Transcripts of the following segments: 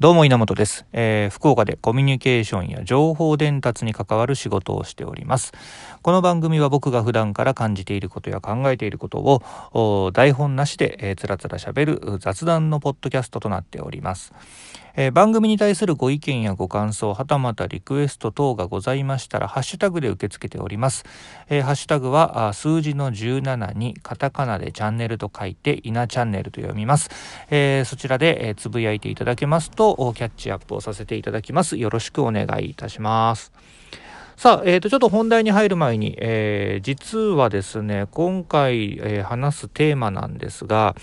どうも稲本です、えー福岡でコミュニケーションや情報伝達に関わる仕事をしております。この番組は僕が普段から感じていることや考えていることを台本なしで、えーつらつら喋る雑談のポッドキャストとなっております、えー番組に対するご意見やご感想はたまたリクエスト等がございましたらハッシュタグで受け付けております、えーハッシュタグは数字の17にカタカナでチャンネルと書いて稲チャンネルと読みます。えーそちらで、えーつぶやいていただけますとキャッチアップをさせていただきます。よろしくお願いいたします。さあ、えー、とちょっと本題に入る前に、えー実はですね今回、えー話すテーマなんですが、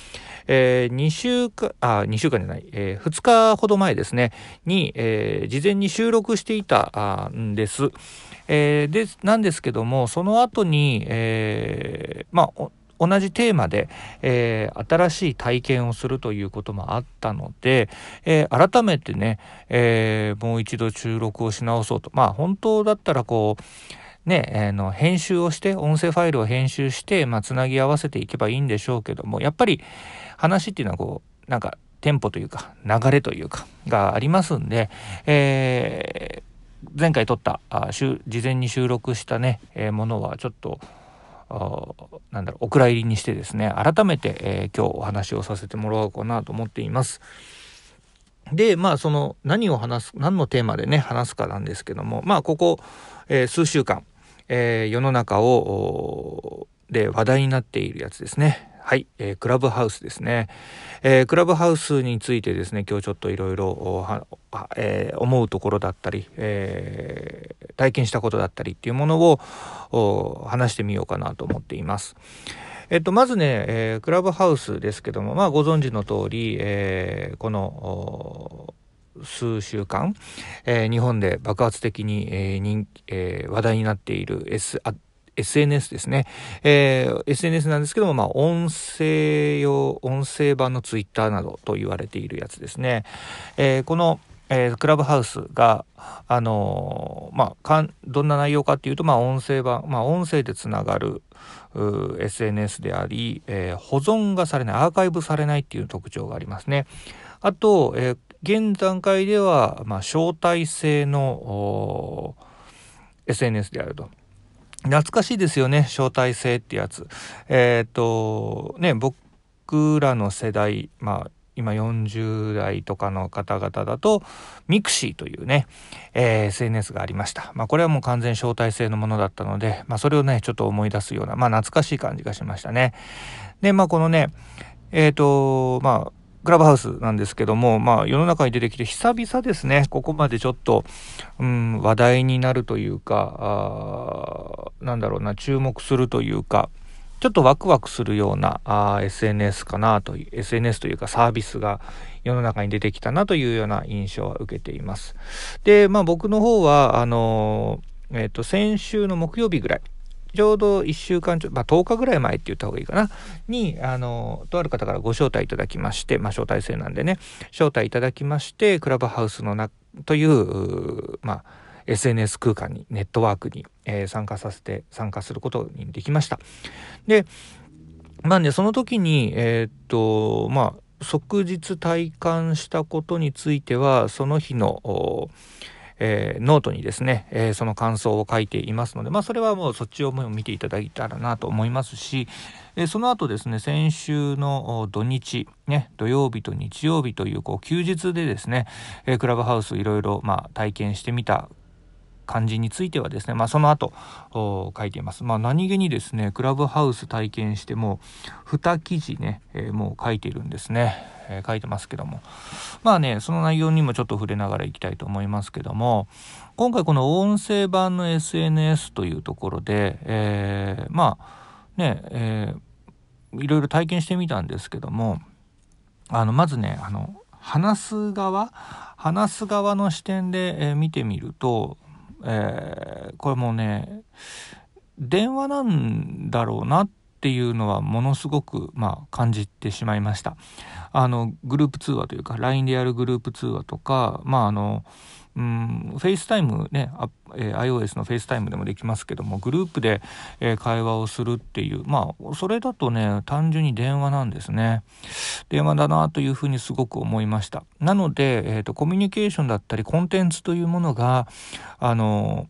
え2週間あ2週間じゃない、え2日ほど前ですねに、えー事前に収録していたんです。えーでなんですけどもその後に、えーまあ同じテーマで、えー新しい体験をするということもあったので、えー改めてね、えーもう一度収録をし直そうと。まあ本当だったらこうね、あの編集をして音声ファイルを編集して、まあ、つなぎ合わせていけばいいんでしょうけどもやっぱり話っていうのはこうなんかテンポというか流れというかがありますんで、えー前回撮ったあ事前に収録したね、えーものはちょっとなんだろうお蔵入りにしてですね改めて、えー今日お話をさせてもらおうかなと思っています。でまあその何を話す何のテーマでね話すかなんですけどもまあここ、えー数週間、えー世の中をで話題になっているやつですねはい、えークラブハウスですね、えークラブハウスについてですね今日ちょっといろいろ思うところだったり、えー体験したことだったりっていうものを話してみようかなと思っています。えっと、まずね、えークラブハウスですけども、まあ、ご存知の通り、えーこの数週間、えー日本で爆発的に、えー人えー話題になっている S SNS ですね、えー SNS なんですけども、まあ、音声用音声版のツイッターなどと言われているやつですね、えーこの、えークラブハウスが、あのーまあかんどんな内容かっていうと、まあ、音声版、まあ、音声でつながる SNS であり、えー保存がされないアーカイブされないっていう特徴がありますね。あと、えー現段階では、まあ、招待制の SNS であると。懐かしいですよね招待制ってやつ。えっ、とね僕らの世代まあ今40代とかの方々だと mixi というね、えー SNS がありました。まあこれはもう完全招待制のものだったので、まあそれをねちょっと思い出すようなまあ懐かしい感じがしましたね。でまあこのねえっ、とまあクラブハウスなんですけども、まあ世の中に出てきて久々ですね、ここまでちょっと、うん、話題になるというか、あなんだろうな、注目するというか、ちょっとワクワクするようなあ SNS かなという、SNS というかサービスが世の中に出てきたなというような印象は受けています。で、まあ僕の方は、あのーえっ、と、先週の木曜日ぐらい、ちょうど1週間ちょ、まあ、10日ぐらい前って言った方がいいかな、に、あの、とある方からご招待いただきまして、まあ、招待制なんでね、招待いただきまして、クラブハウスのな、という、まあ、SNS 空間に、ネットワークに、えー参加させて、参加することにできました。で、まあね、その時に、えーっと、まあ、即日体感したことについては、その日の、えーノートにですね、えーその感想を書いていますので、まあ、それはもうそっちを見ていただいたらなと思いますし、えーその後ですね、先週の土日、ね、土曜日と日曜日というこう休日でですね、えクラブハウスいろいろ、ま、体験してみた感じについてはですね、まあ、その後書いています。まあ、何気にですね、クラブハウス体験しても、2記事ね、えーもう書いているんですね、えー書いてますけども。まあね、その内容にもちょっと触れながらいきたいと思いますけども、今回この音声版の SNS というところで、えーまあね、えーいろいろ体験してみたんですけども、あの、まずね、あの、話す側、話す側の視点で、えー見てみると、えーこれもうね、電話なんだろうなっていうのはものすごく、まあ、感じてしまいました。あのグループ通話というか LINE でやるグループ通話とか、まああのうん、 FaceTime ね、えー、iOS の FaceTime でもできますけども、グループで、えー、会話をするっていう、まあ、それだとね、単純に電話なんですね。電話だなというふうにすごく思いました。なので、えっ、ー、と、コミュニケーションだったり、コンテンツというものが、あの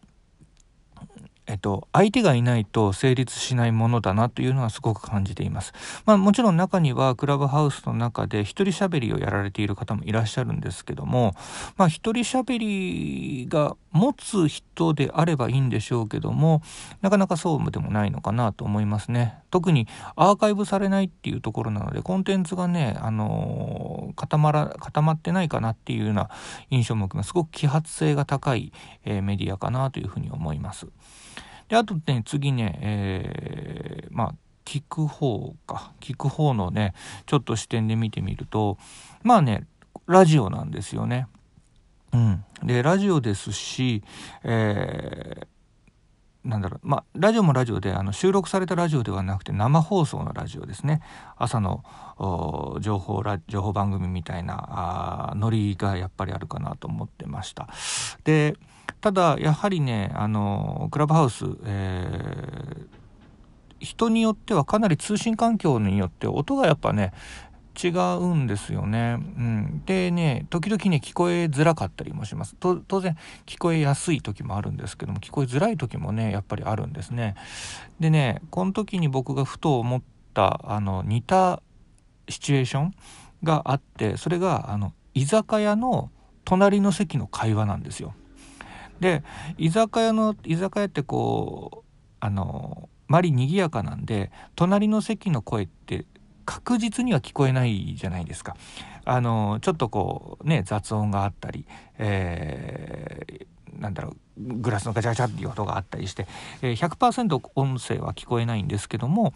えっと、相手がいないと成立しないものだなというのはすごく感じています。まあもちろん中にはクラブハウスの中で一人喋りをやられている方もいらっしゃるんですけども、まあ一人喋りが持つ人であればいいんでしょうけども、なかなかそうでもないのかなと思いますね。特にアーカイブされないっていうところなので、コンテンツがね、あの固まら、固まってないかなっていうような印象も受けます。すごく揮発性が高い、えー、メディアかなというふうに思います。で、あとね、次ね、えー、まあ、聞く方か。聞く方のね、ちょっと視点で見てみると、まあね、ラジオなんですよね。うん。で、ラジオですし、えー、なんだろう、まあ、ラジオもラジオで、あの、収録されたラジオではなくて、生放送のラジオですね。朝の情報、情報番組みたいな、あノリがやっぱりあるかなと思ってました。で、ただやはりねあのクラブハウス、えー、人によってはかなり通信環境によって音がやっぱね違うんですよね。うん、でね時々ね聞こえづらかったりもします当然聞こえやすい時もあるんですけども聞こえづらい時もねやっぱりあるんですね。でねこの時に僕がふと思ったあの似たシチュエーションがあってそれがあの居酒屋の隣の席の会話なんですよ。で居酒屋の居酒屋ってこうあの周り賑やかなんで隣の席の声って確実には聞こえないじゃないですか。あのちょっとこうね雑音があったり、えー、なんだろうグラスのガチャガチャっていう音があったりして、え、100%音声は聞こえないんですけども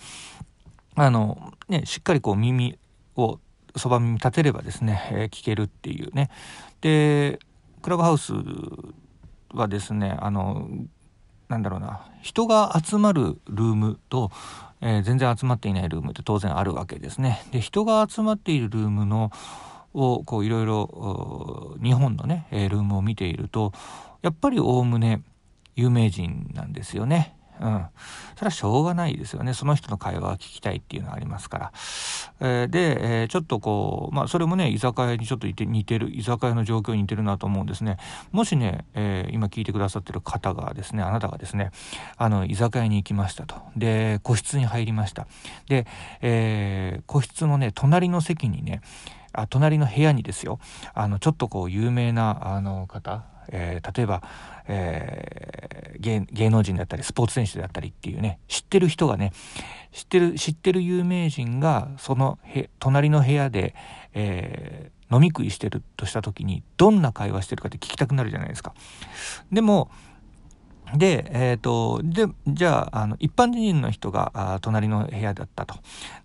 あの、ね、しっかりこう耳をそば耳立てればですね、え、聞けるっていうねでクラブハウスはですねあのなんだろうな人が集まるルームと、えー、全然集まっていないルームって当然あるわけですね。で人が集まっているルームのをこういろいろ日本のね、えー、ルームを見ているとやっぱりおおむね有名人なんですよね。うん。それはしょうがないですよね。その人の会話を聞きたいっていうのはありますから。えー、で、えー、ちょっとこう、まあ、それもね、居酒屋にちょっといて似てる、居酒屋の状況に似てるなと思うんですね。もしね、えー、今聞いてくださってる方がですね、あなたがですね、あの、居酒屋に行きましたと。で、個室に入りました。で、え個室のね、隣の席にね、あ隣の部屋にですよあのちょっとこう有名なあの方えー、例えば、えー、芸能人だったりスポーツ選手だったりっていうね知ってる人がね知ってる知ってる有名人がそのへ隣の部屋で、えー、飲み食いしてるとした時にどんな会話してるかって聞きたくなるじゃないですか。でもで、えっ、ー、と、で、じゃあ、あの、一般人の人があ隣の部屋だったと。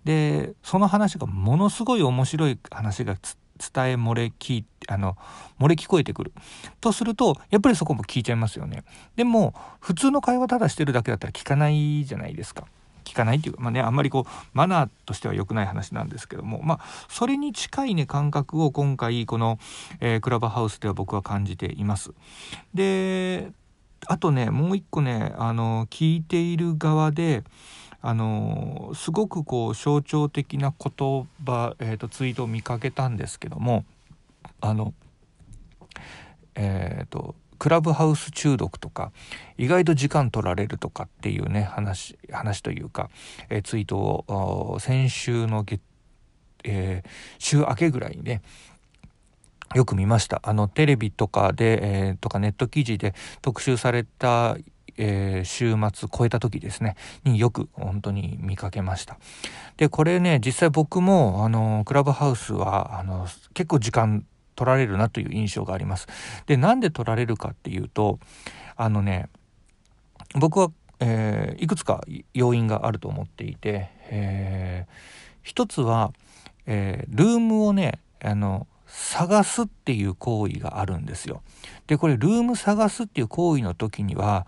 で、その話がものすごい面白い話が伝え漏れ聞あの漏れ聞こえてくる。とするとやっぱりそこも聞いちゃいますよね。でも普通の会話ただしてるだけだったら聞かないじゃないですか。聞かないっていうかまあねあんまりこうマナーとしては良くない話なんですけども。まあそれに近いね感覚を今回この、えー、クラブハウスでは僕は感じています。であとねもう一個ねあの聞いている側であのすごくこう象徴的な言葉、えーと、ツイートを見かけたんですけどもあのえっ、ー、とクラブハウス中毒とか意外と時間取られるとかっていうね話話というか、えー、ツイートを先週の月、えー、週明けぐらいにねよく見ました。あのテレビとかで、えー、とかネット記事で特集されたえー、週末超えた時ですね、によく本当に見かけました。で、これね、実際僕も、あの、クラブハウスは、あの、結構時間取られるなという印象があります。で、なんで取られるかっていうと、あのね、僕は、えー、いくつか要因があると思っていて、えー、一つは、えー、ルームをね、あの、探すっていう行為があるんですよ。で、これルーム探すっていう行為の時には、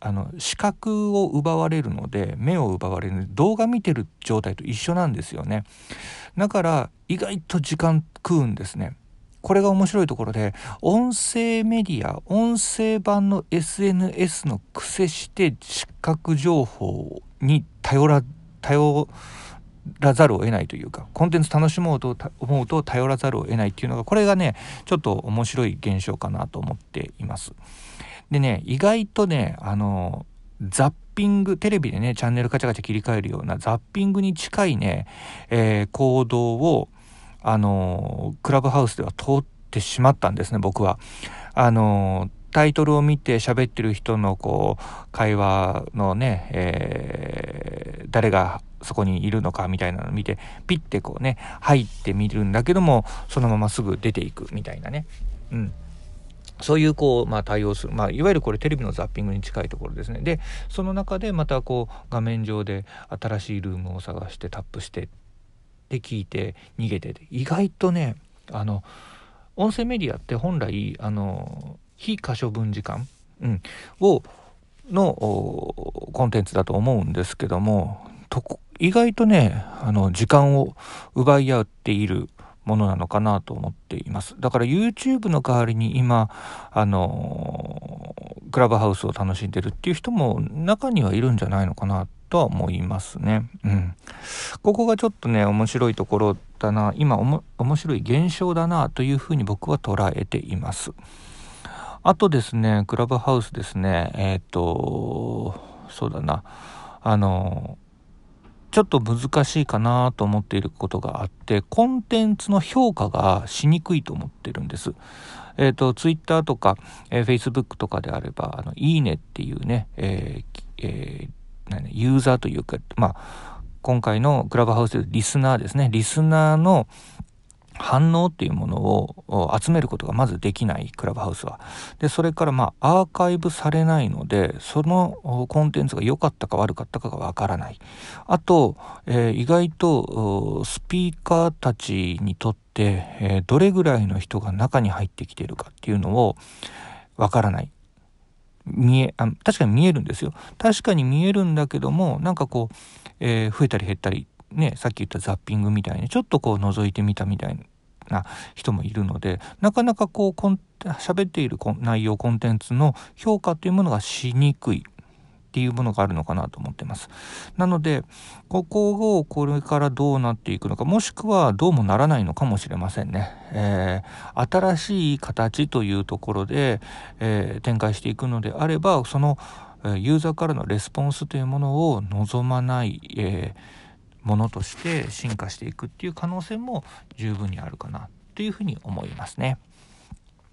あの視覚を奪われるので目を奪われるので動画見てる状態と一緒なんですよねだから意外と時間食うんですねこれが面白いところで音声メディア音声版の SNS の癖して視覚情報に頼ら頼らざるを得ないというかコンテンツ楽しもうと思うと頼らざるを得ないっていうのがこれがねちょっと面白い現象かなと思っています。でね意外とねあのザッピングテレビでねチャンネルカチャカチャ切り替えるようなザッピングに近いね、えー、行動をあのクラブハウスでは通ってしまったんですね僕は。あのタイトルを見て喋ってる人のこう会話のね、えー、誰がそこにいるのかみたいなのを見てピッてこうね入ってみるんだけどもそのまますぐ出ていくみたいなね。うんそういうこう、まあ、対応する、まあ、いわゆるこれテレビのザッピングに近いところですね。で、その中でまたこう画面上で新しいルームを探してタップしてで聞いて逃げてて意外とねあの音声メディアって本来あの非可処分時間、うん、をのコンテンツだと思うんですけども意外とねあの時間を奪い合っているものなのかなと思っています。だから YouTube の代わりに今、あのクラブハウスを楽しんでるっていう人も中にはいるんじゃないのかなとは思いますね。うん。ここがちょっとね、面白いところだな、今面白い現象だなというふうに僕は捉えています。あとですね、クラブハウスですね、えっ、ー、と、そうだな、あのちょっと難しいかなと思っていることがあってコンテンツの評価がしにくいと思ってるんです。えっ、ー、とツイッターとか、えー、Facebook とかであれば「あのいいね」っていうね、えーえー、ユーザーというかまあ今回のクラブハウスでリスナーですねリスナーの反応っていうものを集めることがまずできないクラブハウスは。で、それからまあアーカイブされないので、そのコンテンツが良かったか悪かったかがわからない。あと、えー、意外とスピーカーたちにとって、えー、どれぐらいの人が中に入ってきてるかっていうのをわからない。見えあ確かに見えるんですよ確かに見えるんだけどもなんかこう、えー、増えたり減ったりね、さっき言ったザッピングみたいにちょっとこう覗いてみたみたいな人もいるのでなかなかこう喋っている内容コンテンツの評価というものがしにくいっていうものがあるのかなと思ってます。なのでここをこれからどうなっていくのかもしくはどうもならないのかもしれませんね。えー、新しい形というところで、えー、展開していくのであればそのユーザーからのレスポンスというものを望まない、えーものとして進化していくっていう可能性も十分にあるかなというふうに思いますね。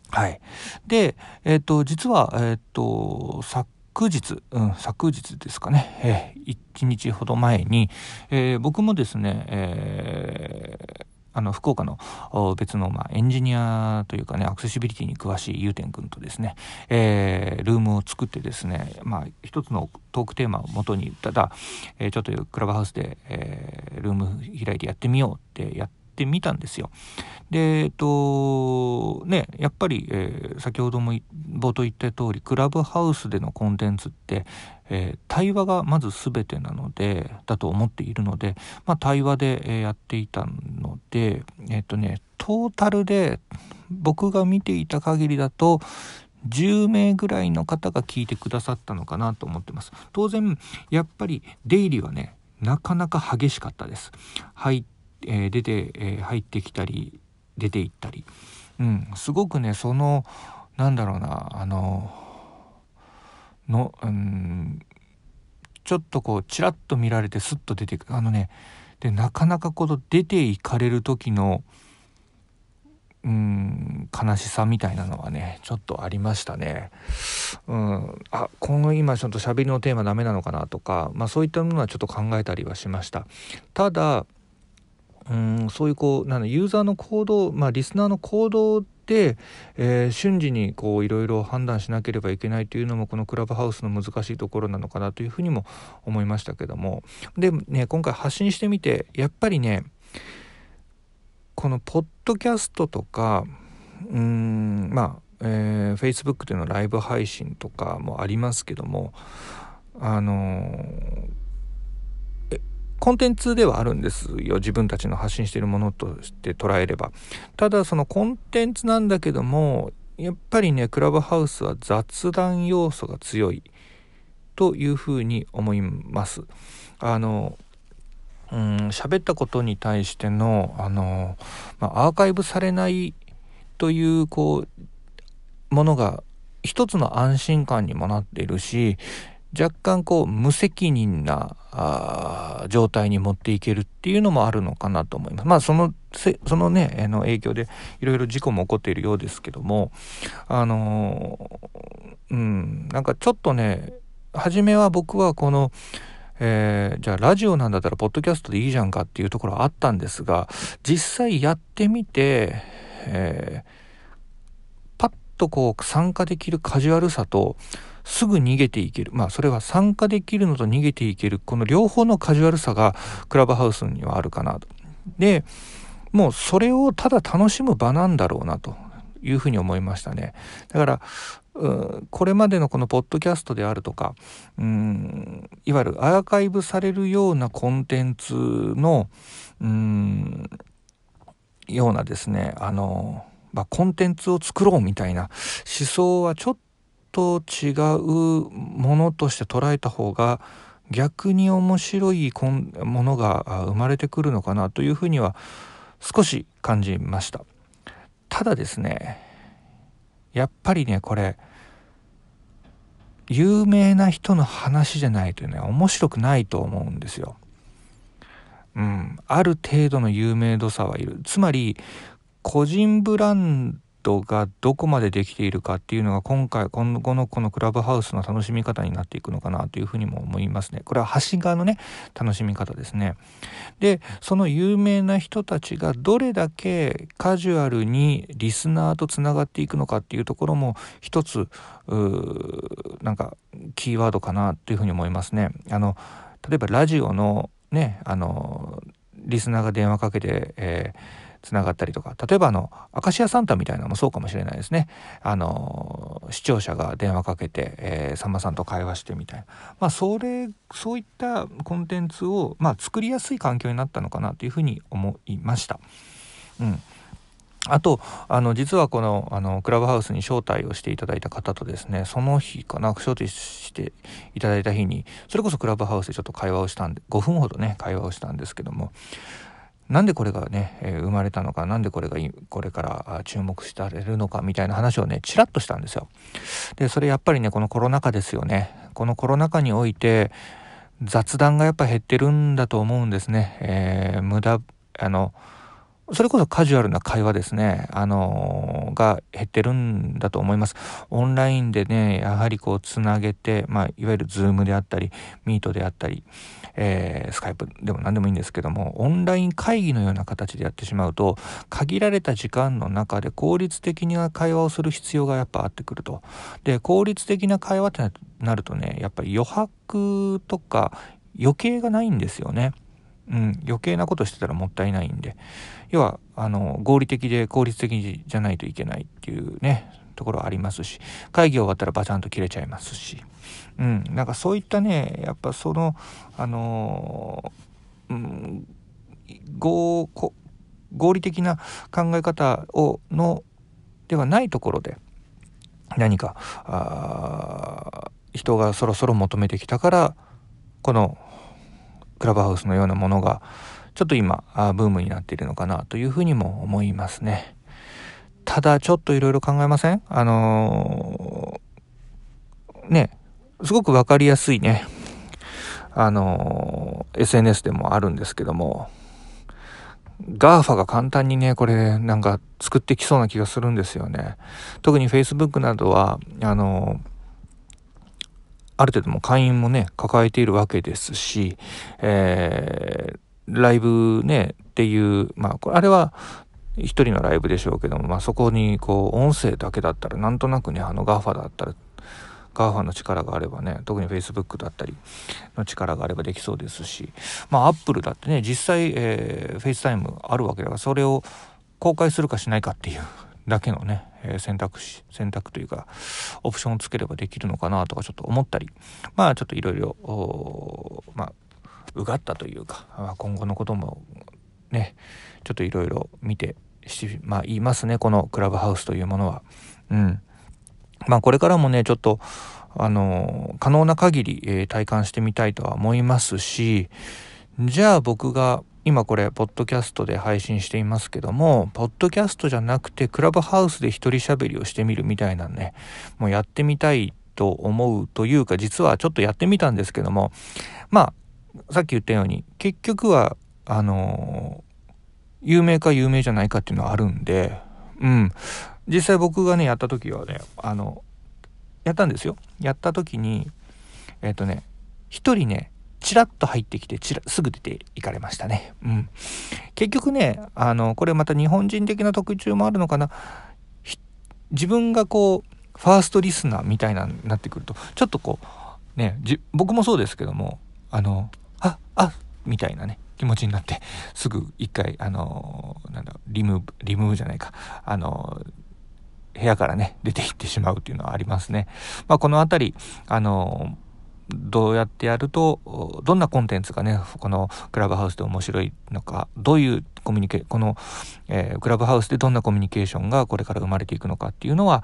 はい。で、えっ、ー、と、実は、えっ、ー、と、昨日、うん、昨日ですかね、えー、1日ほど前に、えー、僕もですね、えーあの福岡の別の、まあ、エンジニアというかねアクセシビリティに詳しいゆうてんくんとですね、えー、ルームを作ってですね、まあ、一つのトークテーマをもとにただ、えー、ちょっとクラブハウスで、えー、ルーム開いてやってみようってやってってみたんですよ。でえっとねやっぱり、えー、先ほども冒頭言った通りクラブハウスでのコンテンツって、えー、対話がまず全てなのでだと思っているので、まあ、対話で、えー、やっていたのでえっ、とねトータルで僕が見ていた限りだと10名ぐらいの方が聞いてくださったのかなと思ってます当然やっぱり出入りはねなかなか激しかったです入、えー、出て、えー、入ってきたり出て行ったりうんすごくねそのなんだろうなあのの、うん、ちょっとこうちらっと見られてスッと出ていくあのねでなかなかこの出ていかれる時のうん悲しさみたいなのはねちょっとありましたね。うん、あ今後今ちょっと喋りのテーマダメなのかなとか、まあ、そういったものはちょっと考えたりはしました。ただうんそういうこうなんユーザーの行動、まあ、リスナーの行動で、えー、瞬時にこういろいろ判断しなければいけないというのもこのクラブハウスの難しいところなのかなというふうにも思いましたけども。でね今回発信してみてやっぱりねこのポッドキャストとかうんまあえー、Facebook でのライブ配信とかもありますけどもあのコンテンツではあるんですよ。自分たちの発信しているものとして捉えれば。ただそのコンテンツなんだけどもやっぱりねクラブハウスは雑談要素が強いというふうに思います。あのうん喋ったことに対してのあの、まあ、アーカイブされないというこうものが一つの安心感にもなっているし若干こう無責任なあ状態に持っていけるっていうのもあるのかなと思います。まあそのそのねあの影響でいろいろ事故も起こっているようですけどもあのうんなんかちょっとね初めは僕はこのえー、じゃあラジオなんだったらポッドキャストでいいじゃんかっていうところはあったんですが実際やってみて、えー、パッとこう参加できるカジュアルさとすぐ逃げていけるまあそれは参加できるのと逃げていけるこの両方のカジュアルさがクラブハウスにはあるかなと。でもうそれをただ楽しむ場なんだろうなというふうに思いましたね。だからこれまでのこのポッドキャストであるとかうんいわゆるアーカイブされるようなコンテンツのうんようなですねあの、まあ、コンテンツを作ろうみたいな思想はちょっと違うものとして捉えた方が逆に面白いものが生まれてくるのかなというふうには少し感じました。ただですねやっぱりねこれ有名な人の話じゃないとね面白くないと思うんですよ。うん、ある程度の有名度差はいるつまり個人ブラントがどこまでできているかっていうのが今回今後のこのクラブハウスの楽しみ方になっていくのかなというふうにも思いますね。これは発信側のね楽しみ方ですね。でその有名な人たちがどれだけカジュアルにリスナーとつながっていくのかっていうところも一つなんかキーワードかなというふうに思いますね。あの例えばラジオのねあのリスナーが電話かけて、えーつながったりとか。例えばあの明石家サンタみたいなのもそうかもしれないですね。あの視聴者が電話かけて、えー、さんまさんと会話してみたいな。まあそれそういったコンテンツを、まあ、作りやすい環境になったのかなというふうに思いました。うん。あとあの実はこのあのクラブハウスに招待をしていただいた方とですねその日かな招待していただいた日にそれこそクラブハウスでちょっと会話をしたんで5分ほどね会話をしたんですけどもなんでこれがね、えー、生まれたのか、なんでこれがこれから注目されるのかみたいな話をね、ちらっとしたんですよ。で、それやっぱりね、このコロナ禍ですよね。このコロナ禍において、雑談がやっぱ減ってるんだと思うんですね。えー、無駄、あの、それこそカジュアルな会話ですね、あのー、が減ってるんだと思います。オンラインでね、やはりこうつなげて、まあ、いわゆる Zoom であったり、 Meet であったり、えー、 Skype でも何でもいいんですけども、オンライン会議のような形でやってしまうと、限られた時間の中で効率的な会話をする必要がやっぱあってくると。で、効率的な会話ってなるとね、やっぱり余白とか余計がないんですよね。うん、余計なことしてたらもったいないんで要はあの合理的で効率的じゃないといけないっていうねところありますし会議終わったらバチャンと切れちゃいますし、うん、なんかそういったねやっぱそのあのー、うん、合合理的な考え方をのではないところで何かあ人がそろそろ求めてきたからこのクラブハウスのようなものがちょっと今ブームになっているのかなというふうにも思いますね。ただちょっといろいろ考えません？あのー、ねすごく分かりやすいねあのー、SNS でもあるんですけども GAFA が簡単にねこれなんか作ってきそうな気がするんですよね。特に Facebook などはあのーある程度も会員もね、抱えているわけですし、えー、ライブね、っていう、まあ、これ、あれは、一人のライブでしょうけども、まあ、そこに、こう、音声だけだったら、なんとなくね、あの GAFA だったら、GAFA の力があればね、特に Facebook だったりの力があればできそうですし、まあ、Apple だってね、実際、えー、FaceTime あるわけだから、それを公開するかしないかっていうだけのね、え、選択肢選択というかオプションをつければできるのかなとかちょっと思ったりまあちょっといろいろまあうがったというか今後のこともねちょっといろいろ見てまあ言いますねこのクラブハウスというものは。うんまあこれからもねちょっとあの可能な限り、えー、体感してみたいとは思いますしじゃあ僕が今これポッドキャストで配信していますけどもポッドキャストじゃなくてクラブハウスで一人喋りをしてみるみたいなねもうやってみたいと思うというか実はちょっとやってみたんですけどもまあさっき言ったように結局はあの有名か有名じゃないかっていうのはあるんでうん。実際僕がねやった時はねあのやったんですよやった時にえっ、ー、とね一人ねチラッと入ってきてチラすぐ出ていかれましたね。うん。結局ね、あの、これまた日本人的な特徴もあるのかな。自分がこう、ファーストリスナーみたいなになってくると、ちょっとこう、ね、僕もそうですけども、あの、あ、あ、みたいなね、気持ちになって、すぐ一回、あの、なんだ、リムーブ、リムーブじゃないか、あの、部屋からね、出て行ってしまうっていうのはありますね。まあ、このあたり、あの、どうやってやると、どんなコンテンツがね、このクラブハウスで面白いのか、どういうコミュニケーこの、えー、クラブハウスでどんなコミュニケーションがこれから生まれていくのかっていうのは、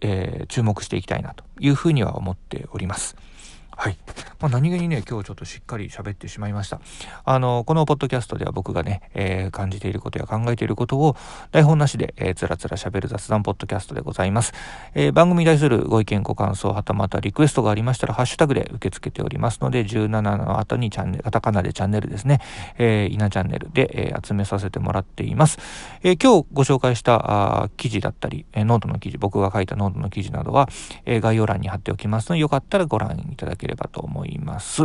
えー、注目していきたいなというふうには思っております。はい。まあ、何気にね、今日ちょっとしっかり喋ってしまいました。あの、このポッドキャストでは僕がね、えー、感じていることや考えていることを台本なしで、えー、つらつら喋る雑談ポッドキャストでございます。えー、番組に対するご意見、ご感想、はたまたリクエストがありましたら、ハッシュタグで受け付けておりますので、17の後にチャンネル、カタカナでチャンネルですね、えー、稲チャンネルで、えー、集めさせてもらっています。えー、今日ご紹介したあ記事だったり、えー、ノートの記事、僕が書いたノートの記事などは、えー、概要欄に貼っておきますので、よかったらご覧いただければと思います。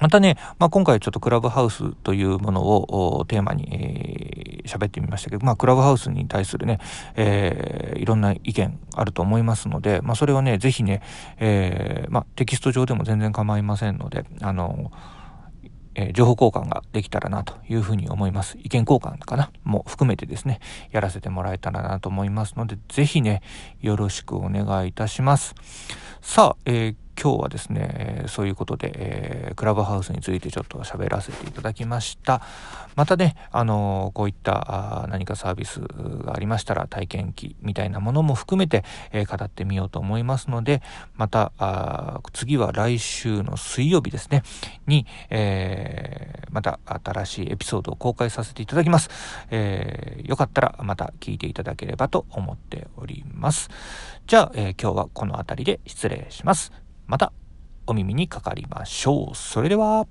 ま。たね、まあ、今回ちょっとクラブハウスというものをテーマに、えー、喋ってみましたけど、まあ、クラブハウスに対するね、えー、いろんな意見あると思いますので、まあ、それをね、ぜひね、えー、まあ、テキスト上でも全然構いませんので、あのえ、情報交換ができたらなというふうに思います。意見交換かな？も含めてですね、やらせてもらえたらなと思いますので、ぜひね、よろしくお願いいたします。さあ、えー今日はですね、そういうことで、えー、クラブハウスについてちょっと喋らせていただきました。またね、あのー、こういったあ何かサービスがありましたら体験記みたいなものも含めて、えー、語ってみようと思いますので、また、あ次は来週の水曜日ですね、に、えまた新しいエピソードを公開させていただきます。えよかったらまた聞いていただければと思っております。じゃあ、え今日はこの辺りで失礼します。またお耳にかかりましょう。それでは。